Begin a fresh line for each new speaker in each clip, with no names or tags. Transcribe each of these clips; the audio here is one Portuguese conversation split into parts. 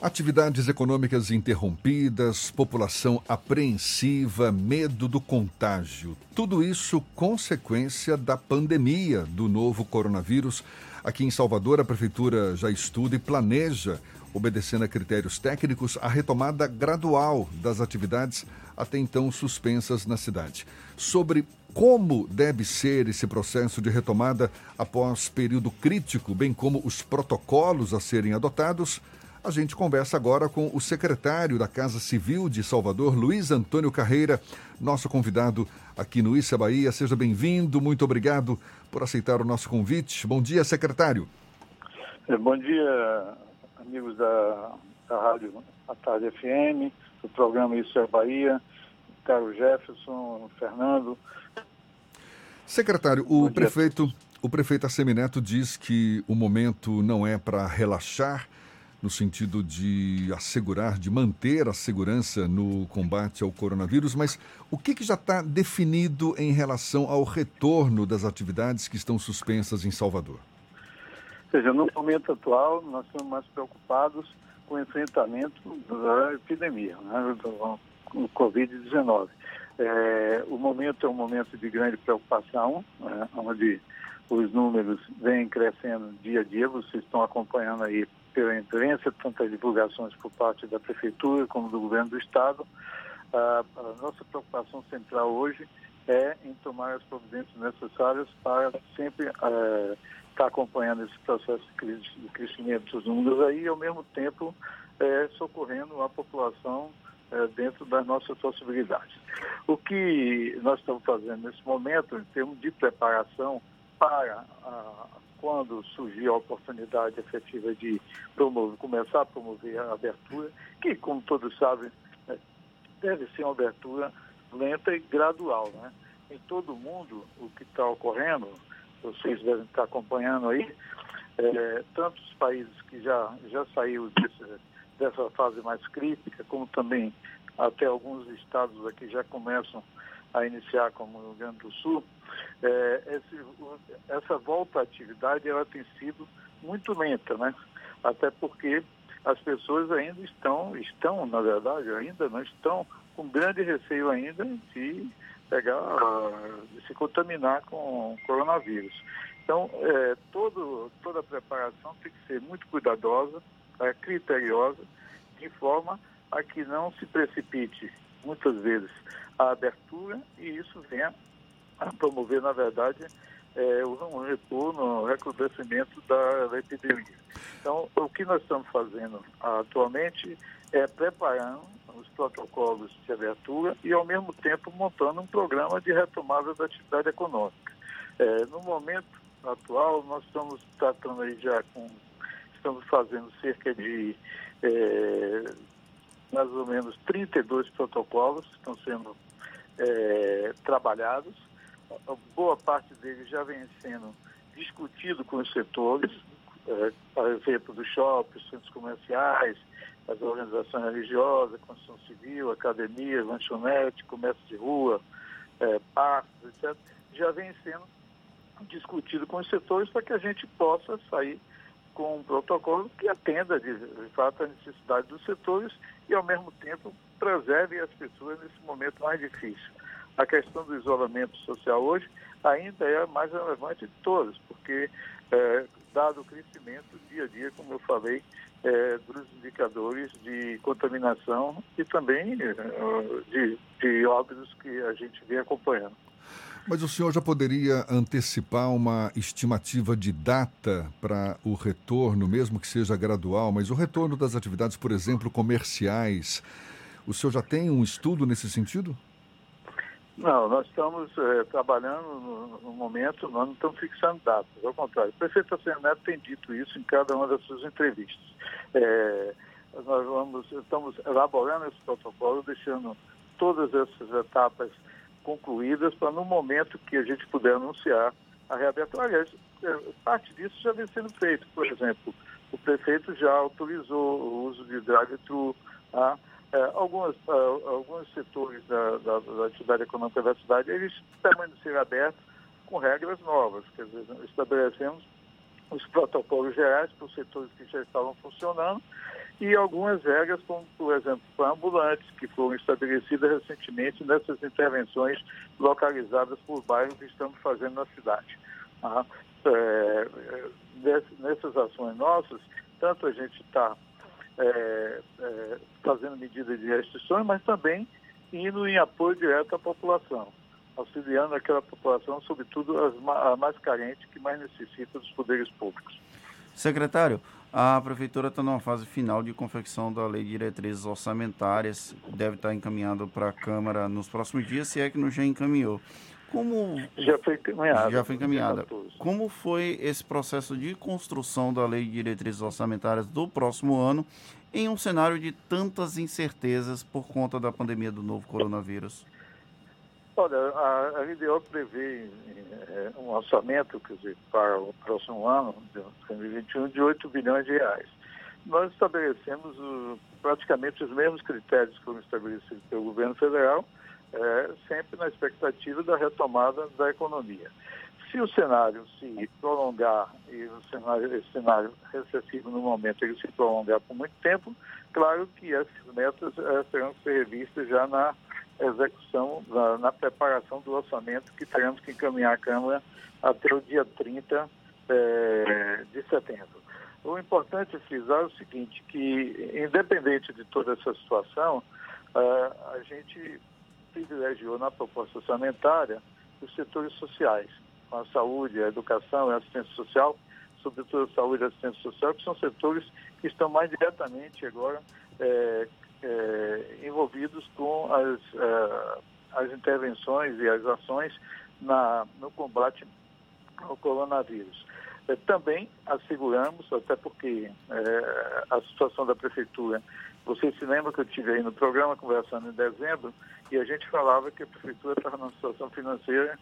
Atividades econômicas interrompidas, população apreensiva, medo do contágio. Tudo isso consequência da pandemia do novo coronavírus. Aqui em Salvador, a Prefeitura já estuda e planeja, obedecendo a critérios técnicos, a retomada gradual das atividades até então suspensas na cidade. Sobre como deve ser esse processo de retomada após período crítico, bem como os protocolos a serem adotados. A gente conversa agora com o secretário da Casa Civil de Salvador, Luiz Antônio Carreira, nosso convidado aqui no Issa Bahia. Seja bem-vindo, muito obrigado por aceitar o nosso convite. Bom dia, secretário.
É, bom dia, amigos da, da Rádio A Tarde FM, do programa Isso é Bahia, Carlos Jefferson, Fernando.
Secretário, o prefeito, o prefeito Assemineto diz que o momento não é para relaxar, no sentido de assegurar, de manter a segurança no combate ao coronavírus, mas o que, que já está definido em relação ao retorno das atividades que estão suspensas em Salvador?
Ou seja, no momento atual, nós estamos mais preocupados com o enfrentamento da epidemia, né, do Covid-19. É, o momento é um momento de grande preocupação, né, onde os números vêm crescendo dia a dia, vocês estão acompanhando aí pela imprensa, tantas divulgações por parte da Prefeitura como do Governo do Estado. a nossa preocupação central hoje é em tomar as providências necessárias para sempre é, estar acompanhando esse processo de crescimento dos números aí e, ao mesmo tempo, é, socorrendo a população é, dentro das nossas possibilidades. O que nós estamos fazendo nesse momento, em termos de preparação para a, quando surgir a oportunidade efetiva de promover, começar a promover a abertura, que, como todos sabem, é, deve ser uma abertura lenta e gradual. Né? Em todo o mundo, o que está ocorrendo, vocês devem estar acompanhando aí, é, tantos países que já, já saíram desse, dessa fase mais crítica, como também até alguns estados aqui já começam a iniciar, como o Rio Grande do Sul, é, esse, essa volta à atividade ela tem sido muito lenta, né? Até porque as pessoas ainda estão, estão, na verdade, ainda não estão com grande receio ainda de pegar, de se contaminar com coronavírus. Então, é, todo, toda a preparação tem que ser muito cuidadosa, é, criteriosa, de forma a que não se precipite, muitas vezes, a abertura e isso venha a promover, na verdade, é, um retorno, um recrudescimento da, da epidemia. Então, o que nós estamos fazendo atualmente é preparando os protocolos de abertura e, ao mesmo tempo, montando um programa de retomada da atividade econômica. É, no momento atual, nós estamos tratando aí já com, estamos fazendo cerca de é, mais ou menos 32 protocolos que estão sendo é, trabalhados. Boa parte deles já vem sendo discutido com os setores, é, por exemplo, dos shoppings, centros comerciais, as organizações religiosas, construção civil, academias, lanchonete, comércio de rua, é, parques, etc., já vem sendo discutido com os setores para que a gente possa sair com um protocolo que atenda, de, de fato, a necessidade dos setores e, ao mesmo tempo, preserve as pessoas nesse momento mais difícil. A questão do isolamento social hoje ainda é a mais relevante de todas, porque, é, dado o crescimento dia a dia, como eu falei, é, dos indicadores de contaminação e também é, de, de óbitos que a gente vem acompanhando.
Mas o senhor já poderia antecipar uma estimativa de data para o retorno, mesmo que seja gradual, mas o retorno das atividades, por exemplo, comerciais. O senhor já tem um estudo nesse sentido?
Não, nós estamos é, trabalhando no, no, momento, nós não estamos fixando datas, ao contrário. O prefeito Neto tem dito isso em cada uma das suas entrevistas. É, nós vamos, estamos elaborando esse protocolo, deixando todas essas etapas concluídas para no momento que a gente puder anunciar a reabertura. Aliás, é, parte disso já vem sendo feito. Por exemplo, o prefeito já autorizou o uso de drive-thru. Tá? É, algumas, uh, alguns setores da, da, da, atividade econômica da cidade, eles permaneceram abertos com regras novas. Quer dizer, estabelecemos os protocolos gerais para os setores que já estavam funcionando e algumas regras, como, por exemplo, para ambulantes, que foram estabelecidas recentemente nessas intervenções localizadas por bairros que estamos fazendo na cidade. Ah, é, nessas ações nossas, tanto a gente está é, é, fazendo medidas de restrições, mas também indo em apoio direto à população, auxiliando aquela população, sobretudo as, a mais carente, que mais necessita dos poderes públicos.
Secretário, a Prefeitura está numa fase final de confecção da Lei de Diretrizes Orçamentárias, deve estar encaminhado para a Câmara nos próximos dias, se é que não já encaminhou. Como
já foi encaminhada.
Já foi encaminhada. Como foi esse processo de construção da Lei de Diretrizes Orçamentárias do próximo ano em um cenário de tantas incertezas por conta da pandemia do novo coronavírus?
Olha, a, a LDO prevê é, um orçamento, quer dizer, para o próximo ano, de 2021, de 8 bilhões de reais. Nós estabelecemos praticamente os mesmos critérios que foram estabelecidos pelo governo federal, é, sempre na expectativa da retomada da economia. Se o cenário se prolongar e o cenário, esse cenário recessivo no momento ele se prolongar por muito tempo, claro que essas metas é, terão que ser revistas já na execução, na, na, preparação do orçamento que teremos que encaminhar à Câmara até o dia 30 é, de setembro. O importante é frisar o seguinte, que independente de toda essa situação, é, a gente privilegiou na proposta orçamentária os setores sociais, a saúde, a educação e a assistência social, sobretudo a saúde e a assistência social, que são setores que estão mais diretamente agora é, é, envolvidos com as, é, as intervenções e as ações na, no combate ao coronavírus. É, também asseguramos, até porque é, a situação da prefeitura vocês se lembram que eu tive aí no programa conversando em dezembro e a gente falava que a prefeitura estava numa situação financeira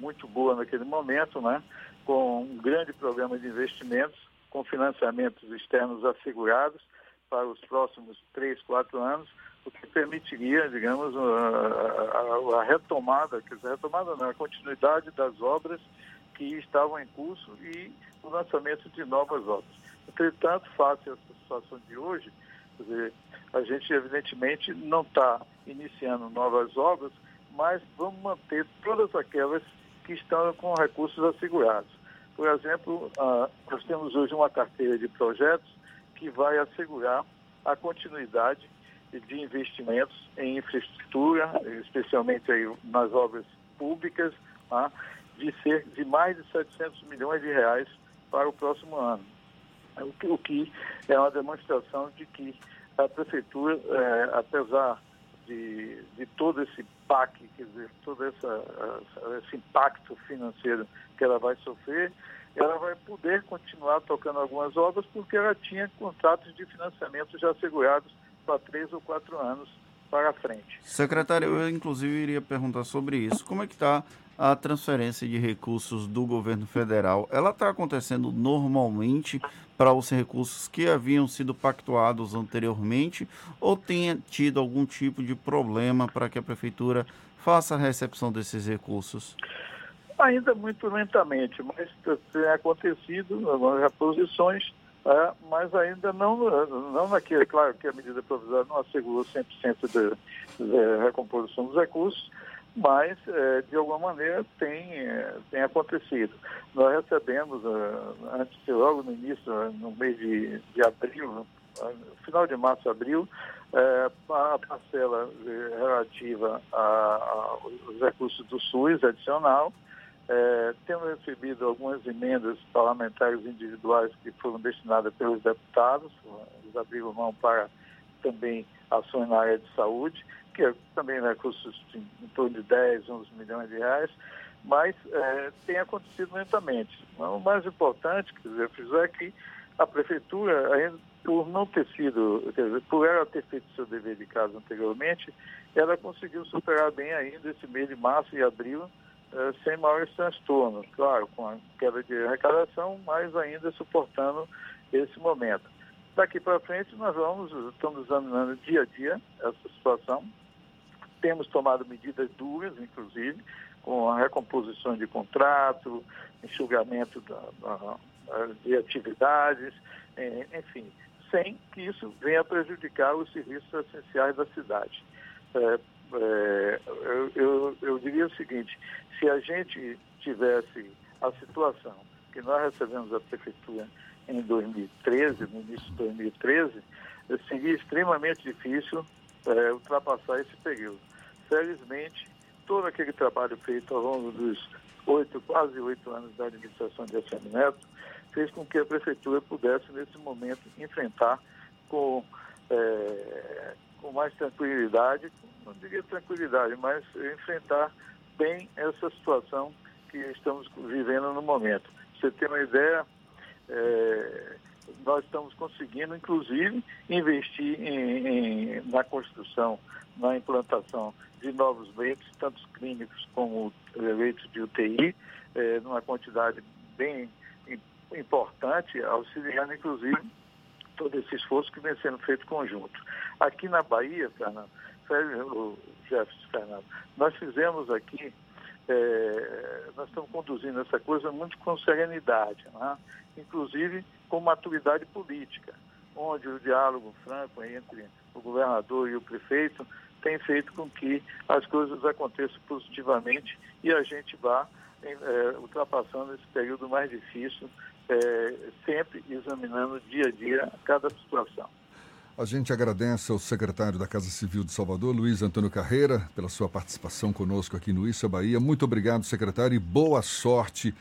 muito boa naquele momento, né? com um grande programa de investimentos, com financiamentos externos assegurados para os próximos três, quatro anos, o que permitiria, digamos, a, a, a retomada, quer dizer, a retomada não, a continuidade das obras que estavam em curso e o lançamento de novas obras. Entretanto, face essa situação de hoje, dizer, a gente evidentemente não está iniciando novas obras, mas vamos manter todas aquelas que estão com recursos assegurados. Por exemplo, uh, nós temos hoje uma carteira de projetos que vai assegurar a continuidade de investimentos em infraestrutura, especialmente aí nas obras públicas, uh, de ser de mais de 700 milhões de reais para o próximo ano. O que, o que é uma demonstração de que a prefeitura, é, apesar de, de todo esse PAC, quer dizer, todo essa, esse impacto financeiro que ela vai sofrer, ela vai poder continuar tocando algumas obras porque ela tinha contratos de financiamento já assegurados para três ou quatro anos para frente.
Secretário, eu inclusive iria perguntar sobre isso. Como é que está a transferência de recursos do governo federal? Ela está acontecendo normalmente para os recursos que haviam sido pactuados anteriormente ou tenha tido algum tipo de problema para que a prefeitura faça a recepção desses recursos?
Ainda muito lentamente, mas tem acontecido algumas reposições é, mas ainda não, não naquele, claro que a medida provisória não assegurou 100% de, de recomposição dos recursos, mas é, de alguma maneira tem, é, tem acontecido. Nós recebemos, é, antes, logo no início, no mês de, de abril, final de março, abril, a parcela relativa aos recursos do SUS adicional, temos recebido algumas emendas parlamentares individuais que foram destinadas pelos deputados, eles abriram mão para também ações na área de saúde, que é também recursos em, em torno de 10, 11 milhões de reais, mas é, tem acontecido lentamente. O mais importante, quer dizer, é que a prefeitura, por não ter sido, quer dizer, por ela ter feito seu dever de casa anteriormente, ela conseguiu superar bem ainda esse mês de março e abril, é, sem maiores transtornos, claro, com a queda de arrecadação, mas ainda suportando esse momento. Daqui para frente nós vamos, estamos examinando dia a dia essa situação. Temos tomado medidas duras, inclusive, com a recomposição de contrato, enxugamento da, da, de atividades, enfim, sem que isso venha prejudicar os serviços essenciais da cidade. É, é, eu, eu, eu diria o seguinte, se a gente tivesse a situação que nós recebemos da prefeitura em 2013, no início de 2013, seria extremamente difícil é, ultrapassar esse período. Felizmente, todo aquele trabalho feito ao longo dos oito, quase oito anos da administração de Alexandre Neto, fez com que a prefeitura pudesse, nesse momento, enfrentar com, é, com mais tranquilidade, não diria tranquilidade, mas enfrentar bem essa situação que estamos vivendo no momento. Você tem uma ideia, é, nós estamos conseguindo, inclusive, investir em, em, na construção, na implantação de novos leitos, tanto clínicos como leitos de UTI, é, numa quantidade bem importante, auxiliando, inclusive, todo esse esforço que vem sendo feito conjunto. Aqui na Bahia, Fernando, o Jefferson Fernando, nós fizemos aqui, é, nós estamos conduzindo essa coisa muito com serenidade, né? inclusive com maturidade política, onde o diálogo franco entre o governador e o prefeito tem feito com que as coisas aconteçam positivamente e a gente vá é, ultrapassando esse período mais difícil, é, sempre examinando dia a dia cada situação.
A gente agradece ao secretário da Casa Civil de Salvador, Luiz Antônio Carreira, pela sua participação conosco aqui no Issa Bahia. Muito obrigado, secretário, e boa sorte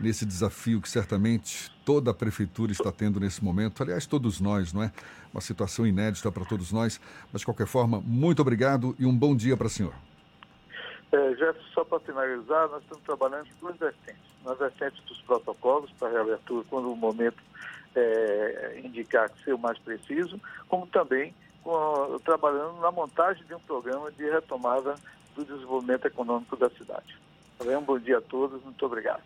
nesse desafio que certamente toda a prefeitura está tendo nesse momento. Aliás, todos nós, não é? Uma situação inédita para todos nós. Mas, de qualquer forma, muito obrigado e um bom dia para o senhor.
É, Jefferson, só para finalizar, nós estamos trabalhando em duas vertentes. Na vertente dos protocolos para reabertura, quando o momento é, indicar que ser o mais preciso, como também com, trabalhando na montagem de um programa de retomada do desenvolvimento econômico da cidade. Tá um bom dia a todos, muito obrigado.